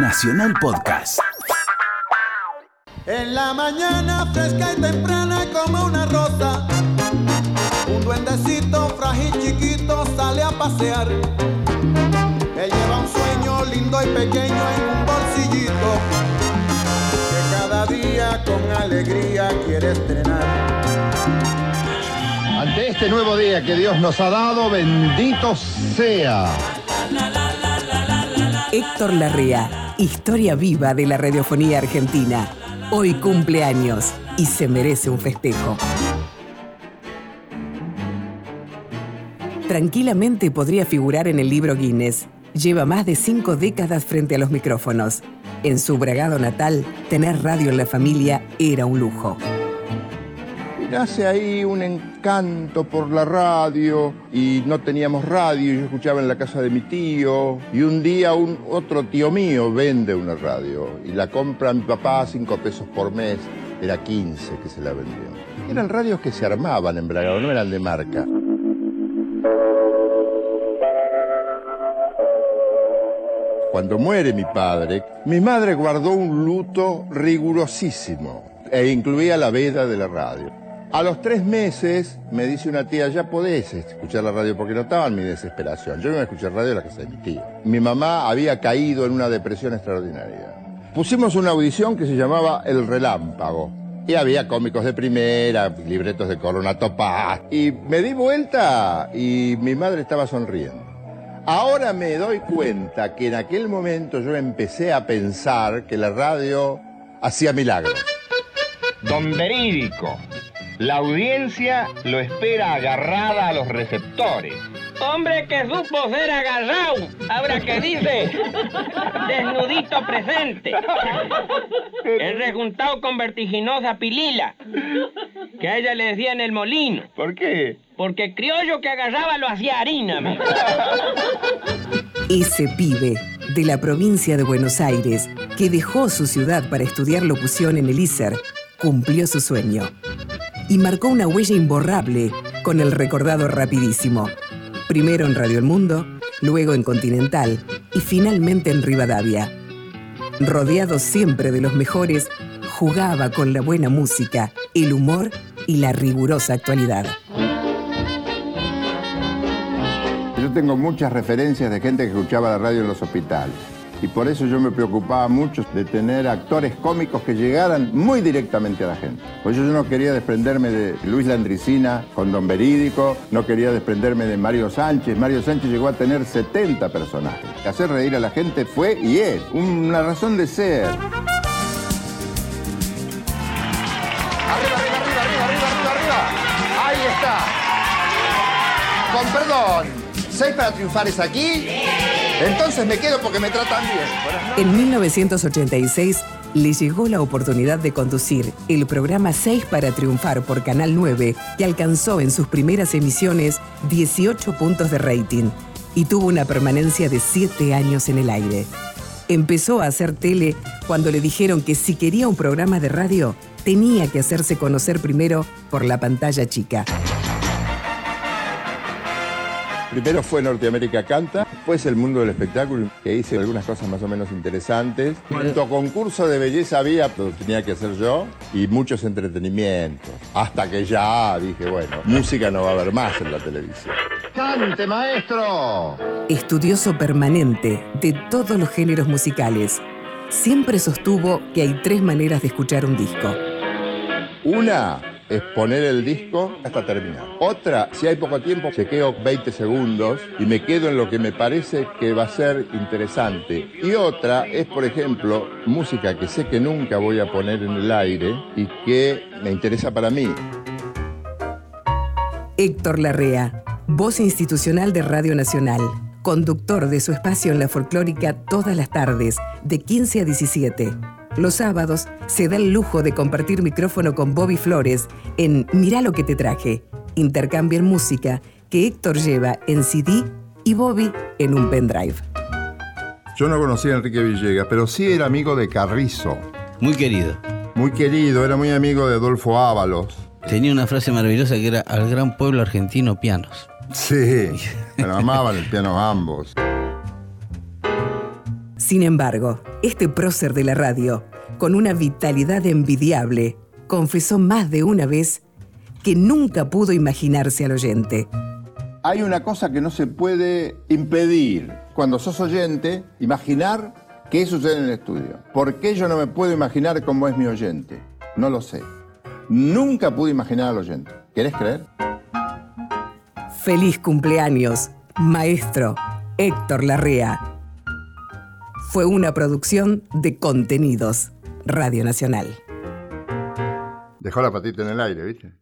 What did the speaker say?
Nacional Podcast. En la mañana fresca y temprana como una rosa, un duendecito frágil chiquito sale a pasear. Él lleva un sueño lindo y pequeño en un bolsillito, que cada día con alegría quiere estrenar. Ante este nuevo día que Dios nos ha dado, bendito sea. Héctor Larrea, historia viva de la radiofonía argentina. Hoy cumple años y se merece un festejo. Tranquilamente podría figurar en el libro Guinness. Lleva más de cinco décadas frente a los micrófonos. En su bragado natal, tener radio en la familia era un lujo. Nace ahí un encanto por la radio y no teníamos radio, yo escuchaba en la casa de mi tío y un día un otro tío mío vende una radio y la compra mi papá a cinco pesos por mes, era 15 que se la vendió. Eran radios que se armaban en Bragado, no eran de marca. Cuando muere mi padre, mi madre guardó un luto rigurosísimo e incluía la veda de la radio. A los tres meses me dice una tía, ya podés escuchar la radio porque notaban mi desesperación. Yo no escuchar radio la casa de mi tía. Mi mamá había caído en una depresión extraordinaria. Pusimos una audición que se llamaba El Relámpago. Y había cómicos de primera, libretos de Corona Topaz. Y me di vuelta y mi madre estaba sonriendo. Ahora me doy cuenta que en aquel momento yo empecé a pensar que la radio hacía milagros. Don Verídico, la audiencia lo espera agarrada a los receptores. Hombre que supo ser agarrado, ahora que dice, desnudito presente. El rejuntado con vertiginosa pilila, que a ella le decían el molino. ¿Por qué? Porque criollo que agarraba lo hacía harina, amigo. Ese pibe de la provincia de Buenos Aires, que dejó su ciudad para estudiar locución en el ISER, cumplió su sueño y marcó una huella imborrable con el recordado rapidísimo. Primero en Radio El Mundo, luego en Continental y finalmente en Rivadavia. Rodeado siempre de los mejores, jugaba con la buena música, el humor y la rigurosa actualidad. Yo tengo muchas referencias de gente que escuchaba la radio en los hospitales. Y por eso yo me preocupaba mucho de tener actores cómicos que llegaran muy directamente a la gente. Por eso yo no quería desprenderme de Luis Landricina con Don Verídico, no quería desprenderme de Mario Sánchez. Mario Sánchez llegó a tener 70 personajes. Hacer reír a la gente fue y es una razón de ser. Arriba, arriba, arriba, arriba, arriba, arriba, arriba. Ahí está. Con perdón, ¿seis para triunfar es aquí? Entonces me quedo porque me tratan bien. En 1986 le llegó la oportunidad de conducir el programa 6 para triunfar por Canal 9 que alcanzó en sus primeras emisiones 18 puntos de rating y tuvo una permanencia de 7 años en el aire. Empezó a hacer tele cuando le dijeron que si quería un programa de radio tenía que hacerse conocer primero por la pantalla chica. Primero fue Norteamérica Canta, después el mundo del espectáculo, que hice algunas cosas más o menos interesantes. Cuanto concurso de belleza había, lo tenía que hacer yo, y muchos entretenimientos. Hasta que ya dije, bueno, música no va a haber más en la televisión. ¡Cante, maestro! Estudioso permanente de todos los géneros musicales, siempre sostuvo que hay tres maneras de escuchar un disco. Una es poner el disco hasta terminar. Otra, si hay poco tiempo, chequeo 20 segundos y me quedo en lo que me parece que va a ser interesante. Y otra es, por ejemplo, música que sé que nunca voy a poner en el aire y que me interesa para mí. Héctor Larrea, voz institucional de Radio Nacional, conductor de su espacio en la folclórica todas las tardes, de 15 a 17. Los sábados se da el lujo de compartir micrófono con Bobby Flores en Mirá lo que te traje. Intercambian música que Héctor lleva en CD y Bobby en un pendrive. Yo no conocía a Enrique Villegas, pero sí era amigo de Carrizo. Muy querido. Muy querido, era muy amigo de Adolfo Ábalos. Tenía una frase maravillosa que era al gran pueblo argentino pianos. Sí, pero amaban el piano ambos. Sin embargo, este prócer de la radio, con una vitalidad envidiable, confesó más de una vez que nunca pudo imaginarse al oyente. Hay una cosa que no se puede impedir cuando sos oyente, imaginar qué sucede en el estudio. ¿Por qué yo no me puedo imaginar cómo es mi oyente? No lo sé. Nunca pude imaginar al oyente. ¿Querés creer? Feliz cumpleaños, maestro Héctor Larrea. Fue una producción de contenidos, Radio Nacional. Dejó la patita en el aire, ¿viste?